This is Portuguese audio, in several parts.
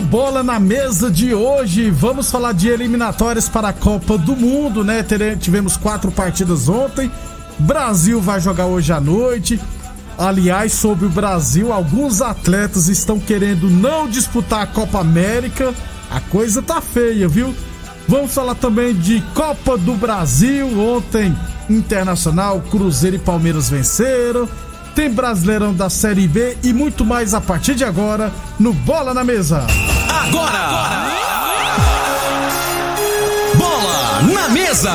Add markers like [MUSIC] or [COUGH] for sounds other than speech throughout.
Bola na Mesa de hoje, vamos falar de eliminatórias para a Copa do Mundo, né? Tivemos quatro partidas ontem. Brasil vai jogar hoje à noite. Aliás, sobre o Brasil, alguns atletas estão querendo não disputar a Copa América. A coisa tá feia, viu? Vamos falar também de Copa do Brasil. Ontem, Internacional, Cruzeiro e Palmeiras venceram. Tem Brasileirão da Série B e muito mais a partir de agora no Bola na Mesa. Agora! Bola na Mesa!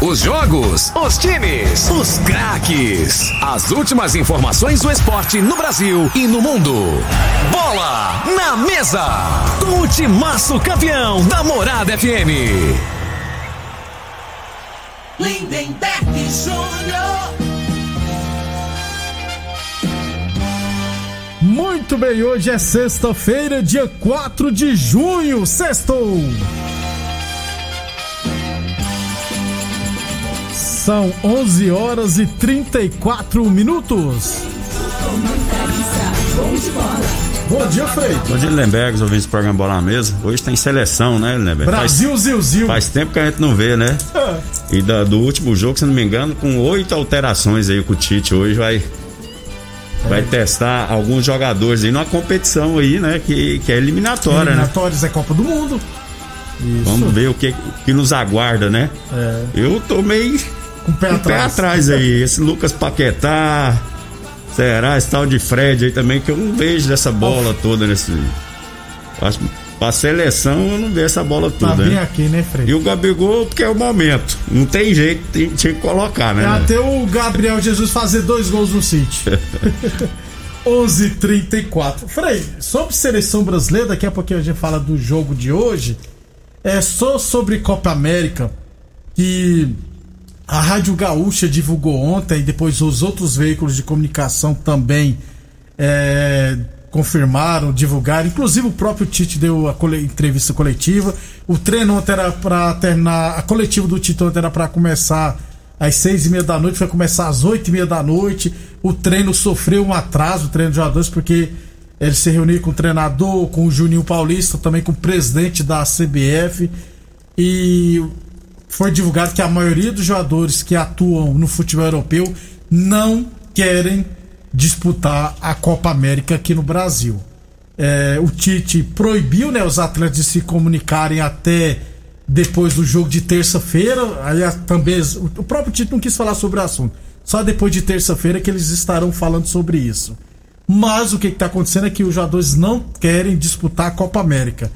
Os jogos, os times, os craques. As últimas informações do esporte no Brasil e no mundo. Bola na Mesa! Com o timaço campeão da Morada FM. Lindenberg Júnior. Muito bem, hoje é sexta-feira, dia 4 de junho, sextou! São 11 horas e 34 minutos. Bom dia, Frei. Bom dia, Lembergs, ouvindo esse programa Bola na Mesa. Hoje tem seleção, né, Lembergs? Brasil, faz, Zil, Zil. Faz tempo que a gente não vê, né? [LAUGHS] E da, do último jogo, se não me engano, com oito alterações aí com o Tite. Hoje vai vai testar alguns jogadores aí numa competição aí, né? Que, que é eliminatória, Eliminatórias né? é Copa do Mundo. Isso. Vamos ver o que, que nos aguarda, né? É. Eu tô meio com o pé, atrás. pé atrás aí. Esse Lucas Paquetá, será? Esse tal de Fred aí também, que eu não vejo dessa bola toda nesse. Acho pra seleção eu não vejo essa bola toda. Tá bem né? aqui, né, Fred? E o Gabigol, porque é o momento. Não tem jeito, tem, tinha que colocar, né? É até o Gabriel Jesus fazer dois gols no City. [LAUGHS] 11:34. Frei, sobre seleção brasileira, daqui a pouquinho a gente fala do jogo de hoje. É só sobre Copa América que a Rádio Gaúcha divulgou ontem, e depois os outros veículos de comunicação também é, confirmaram, divulgaram. Inclusive o próprio Tite deu a cole, entrevista coletiva. O treino ontem era para terminar, a coletiva do Tite ontem era para começar às seis e meia da noite, vai começar às oito e meia da noite. O treino sofreu um atraso, o treino de jogadores, porque ele se reuniu com o treinador, com o Juninho Paulista, também com o presidente da CBF. E foi divulgado que a maioria dos jogadores que atuam no futebol europeu não querem disputar a Copa América aqui no Brasil. É, o Tite proibiu né, os atletas de se comunicarem até depois do jogo de terça-feira. Aí também o próprio Tite não quis falar sobre o assunto. Só depois de terça-feira que eles estarão falando sobre isso. Mas o que está acontecendo é que os jogadores não querem disputar a Copa América.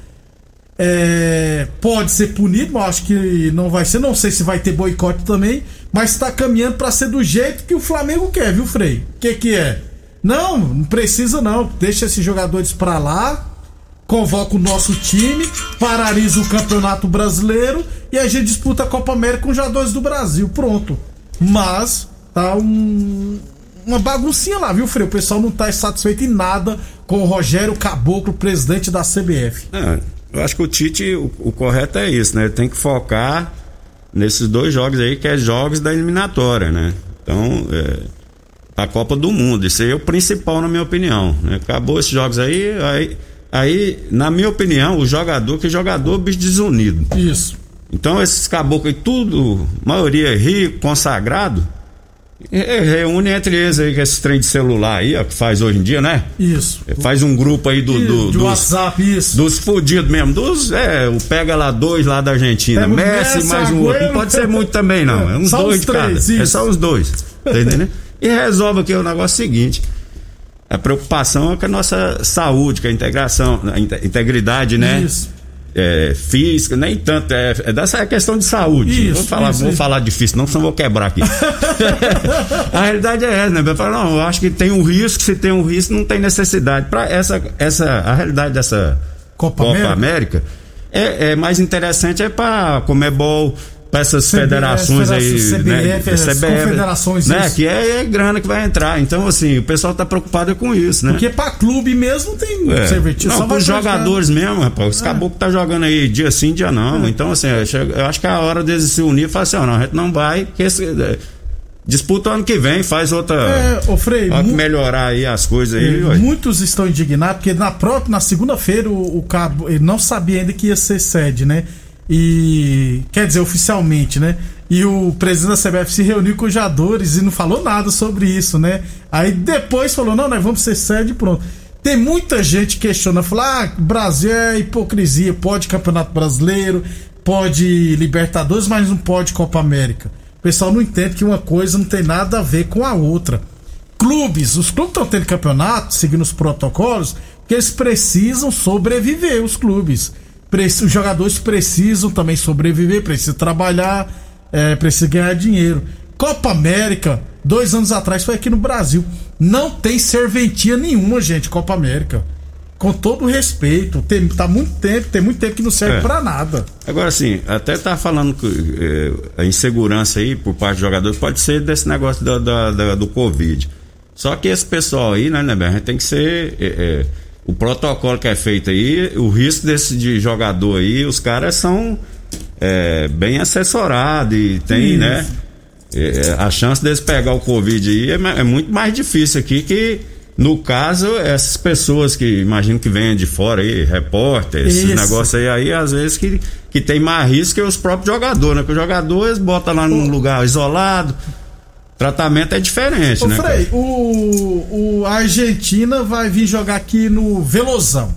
É, pode ser punido, mas acho que não vai ser. Não sei se vai ter boicote também, mas está caminhando para ser do jeito que o Flamengo quer, viu, Frei? O que, que é? Não, não precisa não. Deixa esses jogadores para lá, convoca o nosso time, paralisa o Campeonato Brasileiro e a gente disputa a Copa América com os jogadores do Brasil. Pronto. Mas tá um, uma baguncinha lá, viu, Frei? O pessoal não tá satisfeito em nada com o Rogério Caboclo, presidente da CBF. É, eu acho que o Tite, o, o correto é isso, né? Tem que focar nesses dois jogos aí, que é jogos da eliminatória, né? Então, é, a Copa do Mundo, isso aí é o principal, na minha opinião. Né? Acabou esses jogos aí, aí, aí, na minha opinião, o jogador, que jogador, bicho desunido. Isso. Então, esses caboclos aí, tudo, maioria rico, consagrado, Reúne entre eles aí, com esse trem de celular aí, ó, que faz hoje em dia, né? Isso. Faz um grupo aí do, do, de dos, WhatsApp, isso. dos fudidos mesmo. Dos, é, o pega lá dois lá da Argentina. Pega Messi, Messi, mais um outro. Não pode ser muito também, não. É uns Só dois os de cada. três, É isso. só os dois. Tá entendendo? E resolve aqui o negócio seguinte. A preocupação é com a nossa saúde, com a integração, a inte- integridade, né? Isso. É, física, nem tanto, é, é dessa questão de saúde. Isso, vou falar, isso, vou isso. falar difícil, não, senão vou quebrar aqui. [LAUGHS] a realidade é essa, né? Eu falo, não, eu acho que tem um risco, se tem um risco, não tem necessidade. Para essa, essa, a realidade dessa Copa Copa, América. América, é, é mais interessante é para Comebol, para essas CBF, federações aí, CBF, né? confederações, né? isso. Que é, é grana que vai entrar. Então, assim, o pessoal tá preocupado com isso, né? Porque pra clube mesmo tem É. serventia. Não, pros praticar. jogadores mesmo, rapaz. Os caboclos tá jogando aí dia sim, dia não. Então, assim, eu acho que é a hora deles se unir e falar assim, ó, não, a gente não vai, que esse, é, disputa o ano que vem, faz outra. É, ô Frei, melhorar aí as coisas aí, ué. Muitos estão indignados porque na própria, na segunda-feira o, o cabo ele não sabia ainda que ia ser sede, né? E quer dizer oficialmente, né? E o presidente da CBF se reuniu com os jogadores e não falou nada sobre isso, né? Aí depois falou: "Não, nós vamos ser sede e pronto". Tem muita gente questionando, fala: "Ah, Brasil é hipocrisia, pode Campeonato Brasileiro, pode Libertadores, mas não pode Copa América". O pessoal não entende que uma coisa não tem nada a ver com a outra clubes, os clubes estão tendo campeonato, seguindo os protocolos, porque eles precisam sobreviver, os clubes. Os jogadores precisam também sobreviver, precisam trabalhar, é, precisam ganhar dinheiro. Copa América, dois anos atrás, foi aqui no Brasil. Não tem serventia nenhuma, gente, Copa América. Com todo respeito, tem, tá muito tempo, tem muito tempo que não serve É. pra nada. Agora, assim, até tá falando que eh, a insegurança aí por parte dos jogadores pode ser desse negócio da, da- da- do Covid. Só que esse pessoal aí, né, né, a gente tem que ser. eh, eh, o protocolo que é feito aí, o risco desse de jogador aí, os caras são eh, bem assessorados e tem, Isso. né? eh, a chance deles pegar o Covid aí é, é muito mais difícil aqui que. No caso, essas pessoas que imagino que venham de fora aí, repórteres, esses negócios aí, aí às vezes que, que tem mais risco que os próprios jogadores, né? Porque os jogadores botam lá num lugar isolado, tratamento é diferente, Ô né? Frei, o, o a Argentina vai vir jogar aqui no Velozão.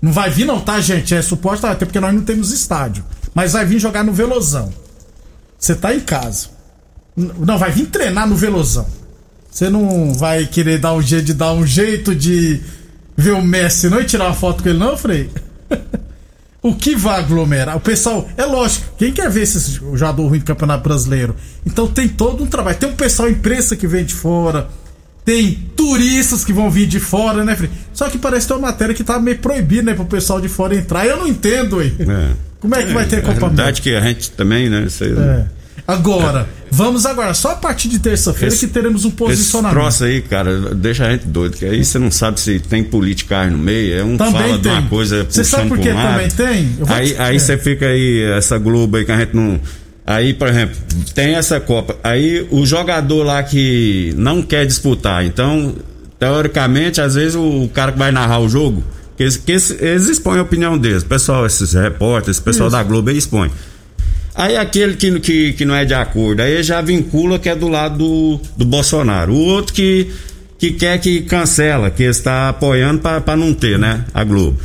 Não vai vir não, tá, gente? É suposto, até porque nós não temos estádio. Mas vai vir jogar no Velozão. Você tá em casa. Não, vai vir treinar no Velozão. Você não vai querer dar um jeito de dar um jeito de ver o Messi não e tirar uma foto com ele, não, Frei? [LAUGHS] O que vai aglomerar? O pessoal, é lógico, quem quer ver esse jogador ruim do Campeonato Brasileiro? Então tem todo um trabalho. Tem um pessoal imprensa que vem de fora, tem turistas que vão vir de fora, né, Frei? Só que parece ter uma matéria que tá meio proibida, né, pro pessoal de fora entrar. Eu não entendo, hein? É. Como é que vai ter a Copa América? realidade que a gente também, né? É. Agora, vamos agora, só a partir de terça-feira Esse- que teremos um Esse posicionamento. troço aí, cara, deixa a gente doido, que aí você não sabe se tem politicagem no meio, é um Também fala de uma tem. coisa Você sabe por que um também tem? Aí, te- aí é. você fica aí, essa Globo aí que a gente não. Aí, por exemplo, tem essa Copa. Aí o jogador lá que não quer disputar, então, teoricamente, às vezes o cara que vai narrar o jogo, que eles, que eles expõem a opinião deles. Pessoal, esses repórteres, esse pessoal Isso. da Globo aí expõe. Aí aquele que, que, que não é de acordo, aí já vincula que é do lado do, do Bolsonaro. O outro que, que quer que cancela, que está apoiando para não ter, né? A Globo.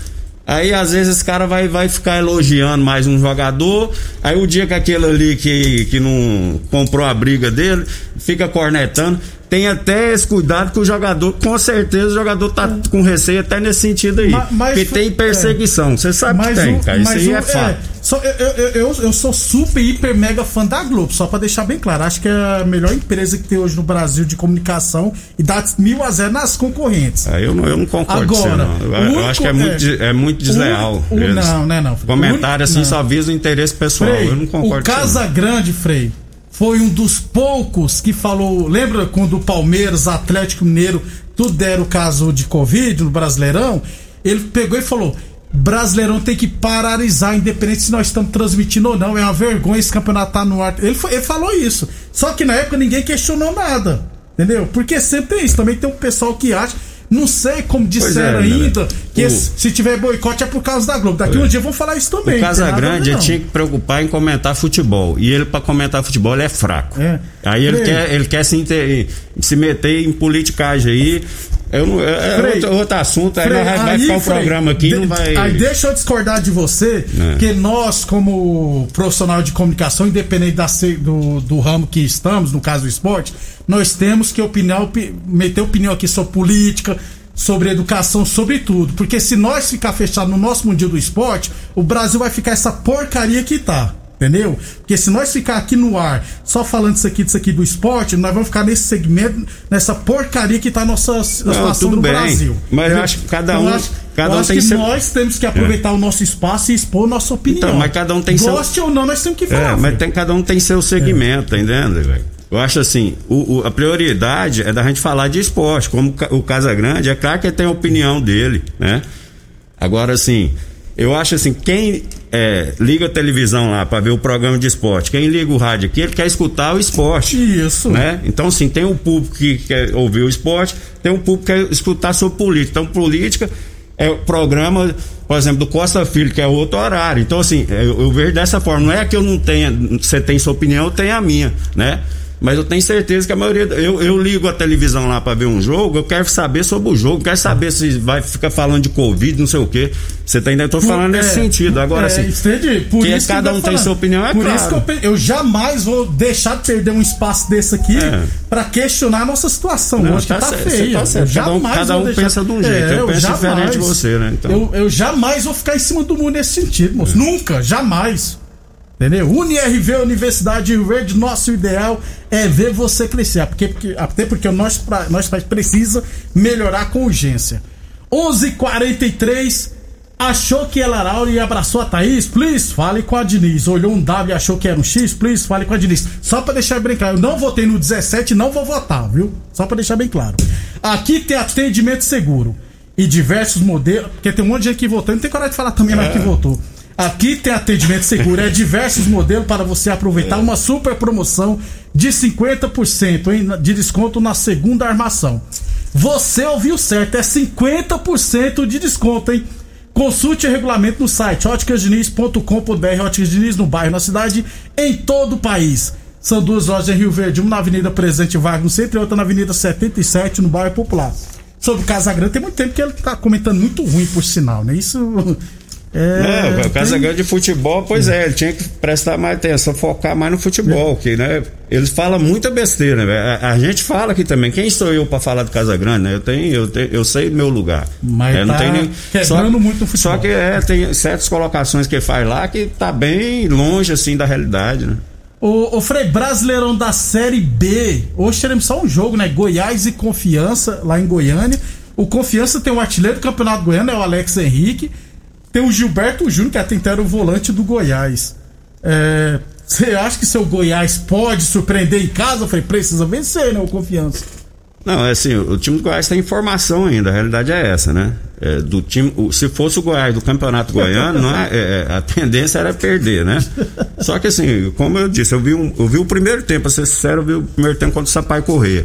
Aí às vezes esse cara vai, vai ficar elogiando mais um jogador. Aí o dia que aquele ali que, que não comprou a briga dele, fica cornetando. Tem até esse cuidado que o jogador, com certeza, o jogador tá com receio até nesse sentido aí. Ma- mas Porque tem perseguição. Você sabe que tem, o- cara. Isso mas aí o- é fato. só- eu, eu, eu, eu sou super, hiper, mega fã da Globo, só pra deixar bem claro. Acho que é a melhor empresa que tem hoje no Brasil de comunicação e dá mil a zero nas concorrentes. Aí eu não, eu não concordo com você, Agora, não. Eu, o único- acho que é muito, é muito o desleal. único- o- eles. não, não é não. Comentário O assim único- só visa o interesse pessoal. Frei, eu não concordo o. Casa Grande, Frei, foi um dos poucos que falou. Lembra quando o Palmeiras, Atlético Mineiro, tudo deram o caso de Covid no Brasileirão? Ele pegou e falou: Brasileirão tem que paralisar, independente se nós estamos transmitindo ou não. É uma vergonha esse campeonato tá no ar. Ele, foi- ele falou isso. Só que na época ninguém questionou nada. Entendeu? Porque sempre tem isso. Também tem um pessoal que acha. Não sei como disseram é, ainda que O- esse- se tiver boicote é por causa da Globo. Daqui um dia vão falar isso também. O não Casa tem nada a ver, Grande ele tinha que preocupar em comentar futebol. E ele, pra comentar futebol, ele é fraco. É. Aí ele quer, ele quer se, inter- se meter em politicagem aí. Eu não, é é Frei. outro, outro assunto, aí, Frei, vai, vai ficar o Frei, programa aqui de- não vai. Aí deixa eu discordar de você, É. que nós, como profissional de comunicação, independente da, do, do ramo que estamos, no caso do esporte, nós temos que opinião, opi- meter opinião aqui sobre política, sobre educação, sobre tudo. Porque se nós ficar fechados no nosso mundinho do esporte, o Brasil vai ficar essa porcaria que tá. Entendeu? Porque se nós ficar aqui no ar só falando isso aqui, disso aqui do esporte, nós vamos ficar nesse segmento, nessa porcaria que tá a nossa a situação no bem. Brasil. Mas eu Entendeu? acho que cada Então, um- eu acho, cada eu um acho tem que seu- nós temos que aproveitar o nosso espaço e expor nossa opinião. Então, mas cada um tem seu- Goste ou não, nós temos que falar. É, mas tem, cada um tem seu segmento, tá entendendo, velho? Eu acho assim, o, o- a prioridade é da gente falar de esporte. Como o Casa Grande, é claro que ele tem a opinião dele, né? Agora, assim, eu acho assim, quem é, liga a televisão lá pra ver o programa de esporte, quem liga o rádio aqui, ele quer escutar o esporte. Isso. Né? Então, assim, tem o público que quer ouvir o esporte, tem o público que quer escutar sobre política. Então, política é o programa, por exemplo, do Costa Filho, que é outro horário. Então, assim, eu, eu vejo dessa forma. Não é que eu não tenha, você tem sua opinião, eu tenho a minha, né? Mas eu tenho certeza que a maioria. Eu, eu ligo a televisão lá pra ver um jogo, eu quero saber sobre o jogo, quero saber se vai ficar falando de Covid, não sei o quê. Você tá entendendo? Eu tô falando nesse É, sentido. Agora, é, assim. entendi. Por que isso cada eu tô um tem falando. sua opinião, é Por claro. isso que eu, eu jamais vou deixar de perder um espaço desse aqui É. pra questionar a nossa situação. Não, hoje tá que tá certo, feia. tá certo. Eu Cada um- jamais cada um deixar- É, pensa de um jeito, eu penso diferente de você, né? Então. Eu, eu jamais vou ficar em cima do mundo nesse sentido, moço. Nunca, jamais. Entendeu? UniRV, Universidade de Rio Verde, nosso ideal é ver você crescer. Porque, porque, até porque nosso, pra- país precisa melhorar com urgência. 11:43 Achou que ela era e abraçou a Thaís? Please, fale com a Diniz. Olhou um W e achou que era um X? Please, fale com a Diniz. Só pra deixar bem claro, eu não votei no 17 não vou votar, viu? Só pra deixar bem claro. Aqui tem atendimento seguro e diversos modelos. Porque tem um monte de gente que votou, não tem coragem de falar também mais que votou. Aqui tem atendimento seguro, é diversos modelos para você aproveitar uma super promoção de 50% hein, de desconto na segunda armação. Você ouviu certo, é 50% de desconto, hein? Consulte o regulamento no site óticasdiniz.com.br, Óticas Diniz no bairro, na cidade, em todo o país. São duas lojas em Rio Verde, uma na Avenida Presidente Vargas no centro e outra na Avenida 77 no bairro Popular. Sobre o Casagrande, tem muito tempo que ele tá comentando muito ruim, por sinal, né? Isso. É, É, o Casa tem- Grande de futebol, pois é, ele tinha que prestar mais atenção, focar mais no futebol, que, né? Eles falam muita besteira, né? A, a gente fala aqui também. Quem sou eu pra falar do Casa Grande, né? Eu tenho, eu tenho, eu sei meu lugar. Mas É, tá quebrando muito no futebol. Só que é, tem certas colocações que ele faz lá que tá bem longe assim da realidade, né? O, o Frei Brasileirão da Série B. Hoje teremos só um jogo, né? Goiás e Confiança, lá em Goiânia. O Confiança tem o artilheiro do Campeonato Goiano, é o Alex Henrique. Tem o Gilberto Júnior, que até então era o volante do Goiás. É, Você acha que seu Goiás pode surpreender em casa? Eu falei, precisa vencer, né? O Confiança. Não, é assim, o time do Goiás tem informação ainda, a realidade é essa, né? É, do time, se fosse o Goiás do Campeonato [LAUGHS] Goiano, não é, é, a tendência era perder, né? [LAUGHS] Só que assim, como eu disse, eu vi, um, eu vi o primeiro tempo, pra ser sincero, eu vi o primeiro tempo contra o Sampaio Corrêa.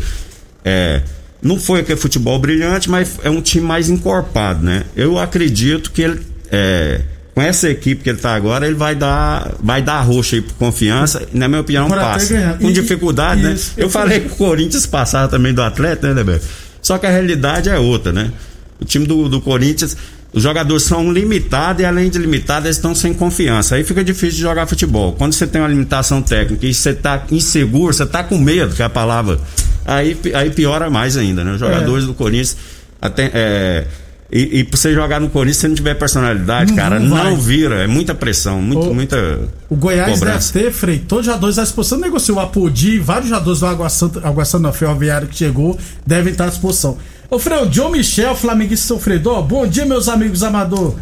É, não foi aquele futebol brilhante, mas é um time mais encorpado, né? Eu acredito que ele, é, com essa equipe que ele tá agora, ele vai dar, vai dar roxa aí por confiança, e, na minha opinião, até passa. Com E- dificuldade, né? isso, Eu falei que o Corinthians passava também do Atlético, né, Leber? Só que a realidade é outra, né? O time do, do Corinthians, os jogadores são limitados e além de limitados, eles estão sem confiança. Aí fica difícil de jogar futebol. Quando você tem uma limitação técnica e você tá inseguro, você tá com medo, que é a palavra, aí, aí piora mais ainda, né? Os jogadores do Corinthians até, é, e, e pra você jogar no Corinthians, se você não tiver personalidade, Não- cara, não não vira. É muita pressão, muito, O- muita. O Goiás cobrança. deve ter, Frei, todos os jogadores à disposição. Negociou o Apodi, vários jogadores do Água Santa, Água Santa não, Ferroviário que chegou, devem estar à disposição. Ô, Frei, o John Michel, flamenguista sofredor, bom dia, meus amigos amador.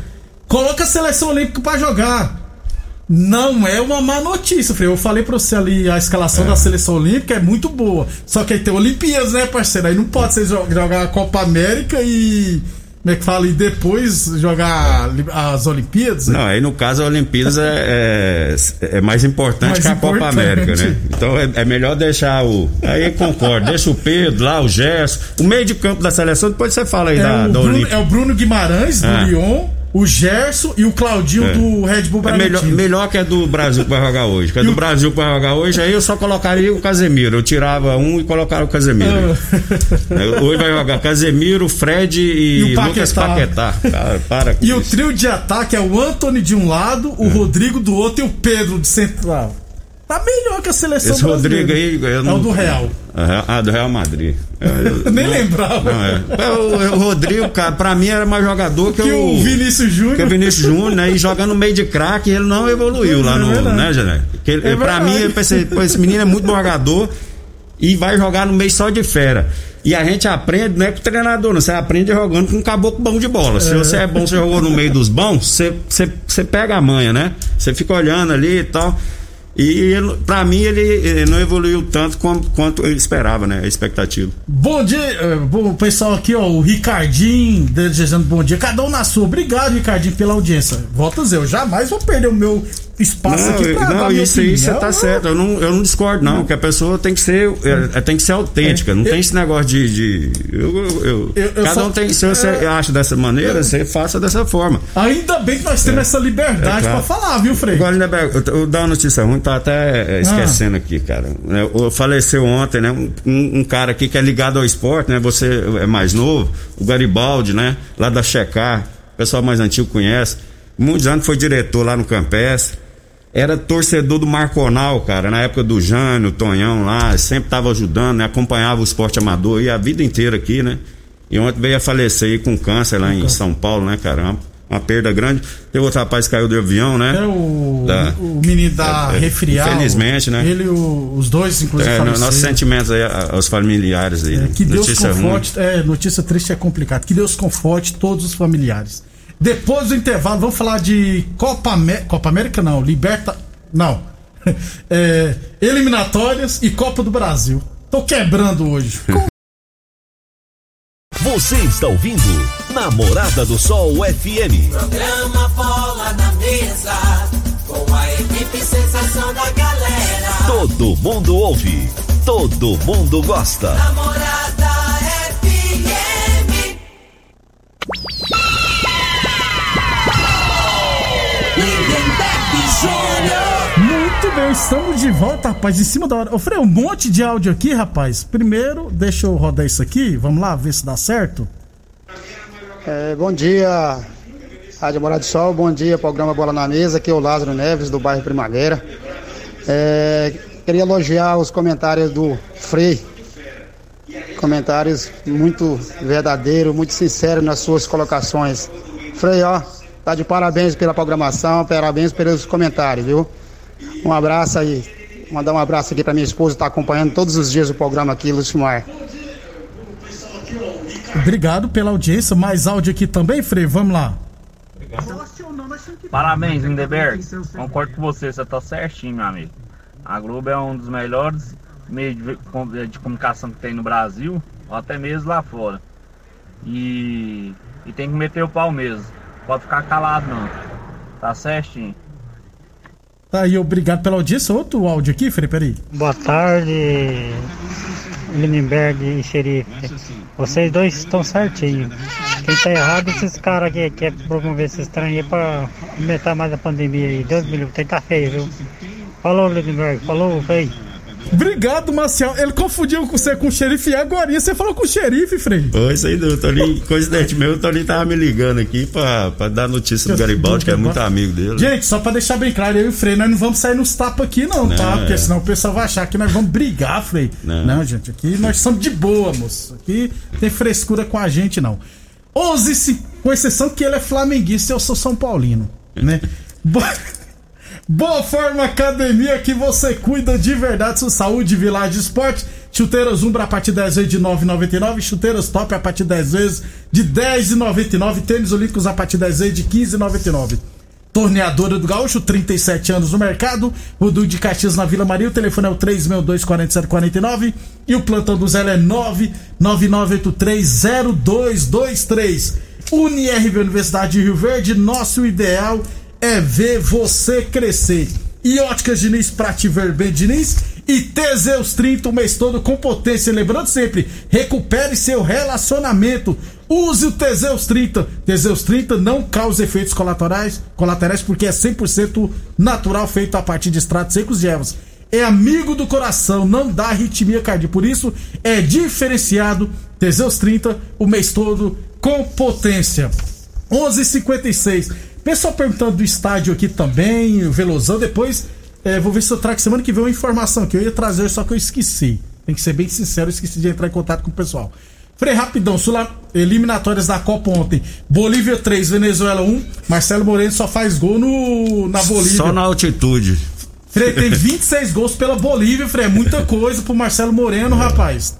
Coloca a seleção olímpica pra jogar. Não é uma má notícia, Frei. Eu falei pra você ali, a escalação da seleção olímpica é muito boa. Só que aí tem Olimpíadas, né, parceiro? Aí não pode jo- jogar a Copa América e. Como é que fala? E depois jogar as Olimpíadas? Não, aí no caso a Olimpíadas é, é, é mais importante mais que a importante. Copa América, né? Então é, é, melhor deixar o. Aí concordo, deixa o Pedro lá, o Gerson. O meio de campo da seleção, depois você fala aí é da, da Olimpíada. É o Bruno Guimarães, do é. Lyon o Gerson e o Claudinho é. do Red Bull Bragantino. É melhor, melhor que é do Brasil que vai jogar hoje. Que é do o... Brasil que vai jogar hoje, aí eu só colocaria o Casemiro. Eu tirava um e colocava o Casemiro. [LAUGHS] É. hoje vai jogar Casemiro, Fred e, e Lucas Paquetá. Cara, para e isso. o trio de ataque é o Anthony de um lado, o é. Rodrigo do outro e o Pedro de central. Tá melhor que a seleção Esse brasileira. Rodrigo aí, eu não... É o do Real. Ah, do Real Madrid. Eu, [LAUGHS] Nem não, lembrava. Não, é. é o, o, Rodrigo, cara, pra mim era mais jogador que, que o, o Vinícius Júnior. Que o Vinícius Júnior, né? E jogando no meio de craque, ele não evoluiu lá é no. Verdade. Né, Jané? Que é pra mim, pô, esse menino é muito bom jogador e vai jogar no meio só de fera. E a gente aprende, não é com o treinador, não. Você aprende jogando com um caboclo bom de bola. Se é. você é bom, você jogou no meio dos bons, você, você, você pega a manha, né? Você fica olhando ali e tal. E para mim ele, ele, não evoluiu tanto quanto, quanto eu esperava, né? A expectativa. Bom dia, eh, bom, pessoal aqui, ó, o Ricardinho desejando bom dia. Cada um na sua. Obrigado, Ricardinho, pela audiência. Volto a dizer, eu jamais vou perder o meu espaço não, aqui pra Não, isso aí você tá certo. Eu não, eu não discordo, não, que a pessoa tem que ser, é, tem que ser autêntica. É, não eu, tem esse negócio de. de eu, eu, cada só, um tem. Se você é, acha dessa maneira, você faça dessa forma. Ainda bem que nós temos é. essa liberdade é, claro. pra falar, viu, Frei? Agora, eu, eu dar uma notícia ruim, tá até esquecendo ah. aqui, cara. Eu, faleceu ontem, né? Um, um, cara aqui que é ligado ao esporte, né? Você é mais novo, o Garibaldi, né? Lá da Checar, o pessoal mais antigo conhece. Muitos anos foi diretor lá no Campestre era torcedor do Marconal, cara, na época do Jânio, Tonhão lá, sempre tava ajudando, né? acompanhava o esporte amador e a vida inteira aqui, né? E ontem veio a falecer aí com câncer lá em São Paulo, né, caramba? Uma perda grande. Tem outro rapaz que caiu do avião, né? É o, da, o menino da é, é resfriado. Infelizmente, né? Ele o, os dois, inclusive, é, Nossos sentimentos aí aos familiares aí. É, que Deus notícia conforte. Ruim. É, notícia triste é complicado. Que Deus conforte todos os familiares. Depois do intervalo, vamos falar de Copa América. Copa América não, Liberta. Não. [LAUGHS] É, eliminatórias e Copa do Brasil. Tô quebrando hoje. [LAUGHS] Você está ouvindo Namorada do Sol FM. Programa Bola na Mesa. Com a equipe sensação da galera. Todo mundo ouve. Todo mundo gosta. Namorada Muito bem, estamos de volta, rapaz, em cima da hora. Eu falei um monte de áudio aqui, rapaz. Primeiro, deixa eu rodar isso aqui, vamos lá ver se dá certo. É, bom dia, Rádio Morada do Sol, bom dia, programa Bola na Mesa, aqui é o Lázaro Neves, do bairro Primavera. É, queria elogiar os comentários do Frei, comentários muito verdadeiros, muito sinceros nas suas colocações. Frei, ó, Tá de parabéns pela programação, parabéns pelos comentários, viu? Um abraço aí. Mandar um abraço aqui para minha esposa, que tá acompanhando todos os dias o programa aqui, Lucimar. Obrigado pela audiência. Mais áudio aqui também, Frei. Vamos lá. Parabéns, Lindeberg. Concordo com você, você tá certinho, meu amigo. A Globo é um dos melhores meios de, de comunicação que tem no Brasil, ou até mesmo lá fora. E, e tem que meter o pau mesmo. Pode ficar calado não. Tá certinho. Tá aí, obrigado pela audiência. Outro áudio aqui, Felipe, peraí. Boa tarde, Lindenberg e Xerife. Vocês dois estão certinho. Quem tá errado é esses caras que quer promover esses trem aí pra aumentar mais a pandemia aí. Deus me livre, tem tá feio, viu? Falou, Lindenberg. Falou, feio. Obrigado, Marcial. Ele confundiu você com o xerife e agora você falou com o xerife, Frei. Foi isso aí, o Toninho, coincidentemente, o Toninho tava me ligando aqui pra, pra dar notícia do Garibaldi, que é muito amigo dele. Gente, só pra deixar bem claro, eu e o Frei, nós não vamos sair nos tapas aqui não, não, tá? Porque é. senão o pessoal vai achar que nós vamos brigar, Frei. Não. não, gente, aqui nós somos de boa, moço. Aqui tem frescura com a gente, não. 11, com exceção que ele é flamenguista e eu sou São Paulino, né? [LAUGHS] Boa Forma Academia que você cuida de verdade sua saúde, Village Esporte. Chuteiras Umbra a partir de 10 vezes de 9,99. Chuteiras Top a partir de 10 vezes de 10,99. Tênis Olímpicos a partir de 10 vezes de 15,99. Torneadora do Gaúcho, 37 anos no mercado. O Du de Caxias na Vila Maria. O telefone é o 362-4749. E o plantão do Zé é 999830223. UniRV Universidade de Rio Verde, nosso ideal é ver você crescer. E Óticas Diniz, pra te ver bem, Diniz. E Teseus 30 o mês todo com potência. Lembrando sempre, recupere seu relacionamento. Use o Teseus 30. Teseus 30 não causa efeitos colaterais, colaterais porque é 100% natural, feito a partir de extratos secos de ervas. É amigo do coração, não dá arritmia cardíaca. Por isso, é diferenciado. Teseus 30 o mês todo com potência. 11:56. Pessoal perguntando do estádio aqui também, o Velozão. Depois, é, vou ver se eu trago semana que vem uma informação que eu ia trazer, só que eu esqueci. Tem que ser bem sincero, eu esqueci de entrar em contato com o pessoal. Frei, rapidão, Sula, eliminatórias da Copa ontem. Bolívia 3, Venezuela 1. Marcelo Moreno só faz gol no, na Bolívia. Só na altitude. Frei, tem [LAUGHS] 26 gols pela Bolívia, Frei. É muita coisa pro Marcelo Moreno, rapaz.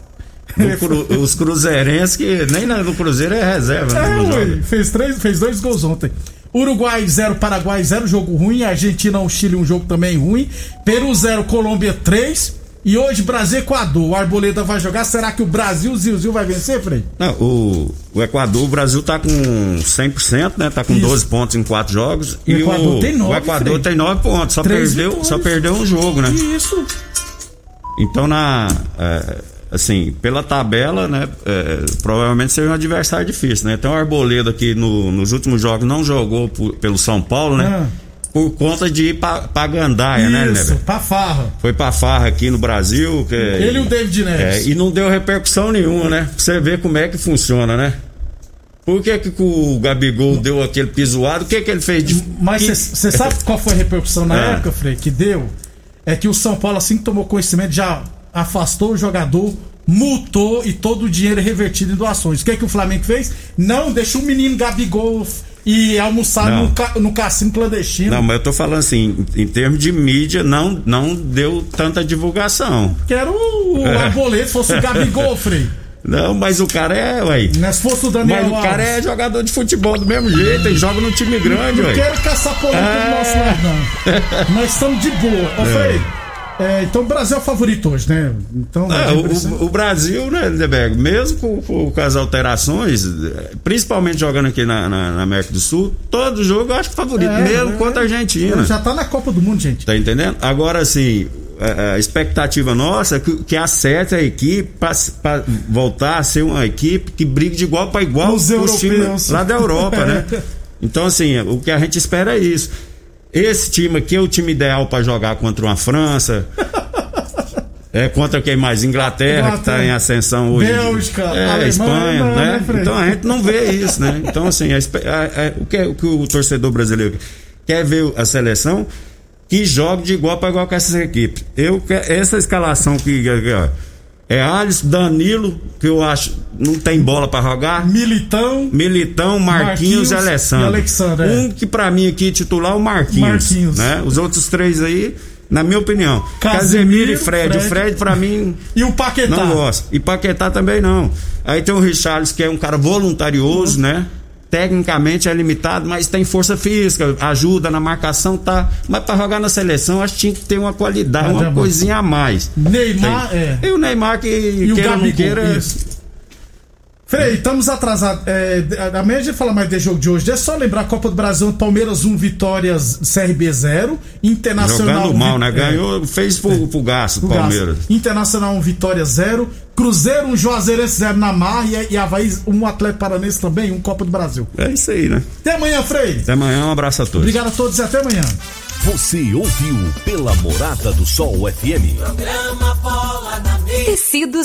Cru, os cruzeirenses que nem no Cruzeiro é reserva. É, né, ué, joga. fez, três, fez dois gols ontem. Uruguai 0, Paraguai 0, jogo ruim. Argentina 1, Chile, um jogo também ruim. Peru 0, Colômbia 3. E hoje Brasil e Equador. O Arboleda vai jogar. Será que o Brasil, o Zilzil, vai vencer, Frei? Não, o, o Equador, o Brasil tá com 100%, né? Tá com Isso. 12 pontos em 4 jogos. O Equador tem nove, O Equador Frei. tem 9 pontos. Só Três perdeu, vitórias. só perdeu um jogo, né? Isso. Então, na. é, assim, pela tabela, né? é, provavelmente seria um adversário difícil, né? Então, o Arboleda aqui no- nos últimos jogos não jogou por- pelo São Paulo, né? Ah. Por conta de ir pra, pra Gandaia, né, Isso, né? pra farra. Foi pra farra aqui no Brasil. Que, Ele e o David é, Neves. e não deu repercussão nenhuma, né? Pra você ver como é que funciona, né? Por que, que o Gabigol deu aquele pisoado? O que, que ele fez de. Mas que- você sabe qual foi a repercussão na É. época, Frei? Que deu? É que o São Paulo, assim que tomou conhecimento, já afastou o jogador, multou e todo o dinheiro é revertido em doações. O que, é que o Flamengo fez? Não, deixa o menino Gabigol e almoçar Não. no, ca- no cassino clandestino. Não, mas eu tô falando assim, em, em termos de mídia, não, não deu tanta divulgação. Quero o, o É. Arboleda, fosse o Gabigol, [LAUGHS] Frei. Não, mas o cara é, ué. Se fosse o Daniel Mas o cara é jogador de futebol do mesmo jeito, ele joga no time grande, Não ué. quero caçar polêmica do É. nosso lado, não. Nós estamos de boa. Ô, Frei, é, então o Brasil é o favorito hoje, né? Então, É, o, o Brasil, né, Lindeberg, mesmo com, com- com as alterações, principalmente jogando aqui na, na- na América do Sul, todo jogo eu acho favorito, É, mesmo é. contra a Argentina. Já tá na Copa do Mundo, gente. Tá entendendo? Agora, assim, a, a expectativa nossa é que, que acerte a equipe para voltar a ser uma equipe que brigue de igual para igual Os com os times lá da Europa, né? [LAUGHS] Então, assim, o que a gente espera é isso. Esse time aqui é o time ideal para jogar contra uma França. É contra quem mais? Inglaterra, que está Inglaterra. em ascensão hoje. Bélgica, é, Alemanha, Espanha, né, né? Então a gente não vê isso, né? Então, assim, a a- a- o, que, o que o torcedor brasileiro quer ver a seleção que jogue de igual para igual com essas equipes. Eu, essa escalação que aqui, ó, é Alisson, Danilo, que eu acho não tem bola para jogar. Militão. Militão, Marquinhos, Marquinhos e Alessandro. e Alexandre, é. Um que pra mim aqui titular é o Marquinhos. Marquinhos. Né? Os outros três aí, na minha opinião. Casemiro, Casemiro e Fred. Fred. O Fred pra mim E o Paquetá. não gosto. E Paquetá também não. Aí tem o Richarlison, que é um cara voluntarioso, né? Tecnicamente é limitado, mas tem força física, ajuda na marcação, tá. Mas pra jogar na seleção, acho que tinha que ter uma qualidade, Mas é uma bom. coisinha a mais. Neymar, Tem. é. E o Neymar que E o queira não Gabigol. queira. Isso. Frei, estamos atrasados. É, a média de falar mais desse jogo de hoje. É só lembrar a Copa do Brasil, Palmeiras 1, Vitórias CRB 0. Internacional. Jogando mal, né? é, Ganhou, fez pro, pro gasto, pro Palmeiras. Gasto. Internacional 1, Vitória 0. Cruzeiro 1, Juazeirense 0 na Mar. E, e Havaí 1, Atlético Paranense também, 1 Copa do Brasil. É isso aí, né? Até amanhã, Frei. Até amanhã, um abraço a todos. Obrigado a todos e até amanhã. Você ouviu pela Morada do Sol FM. Programa Bola na Mesa. Tecidos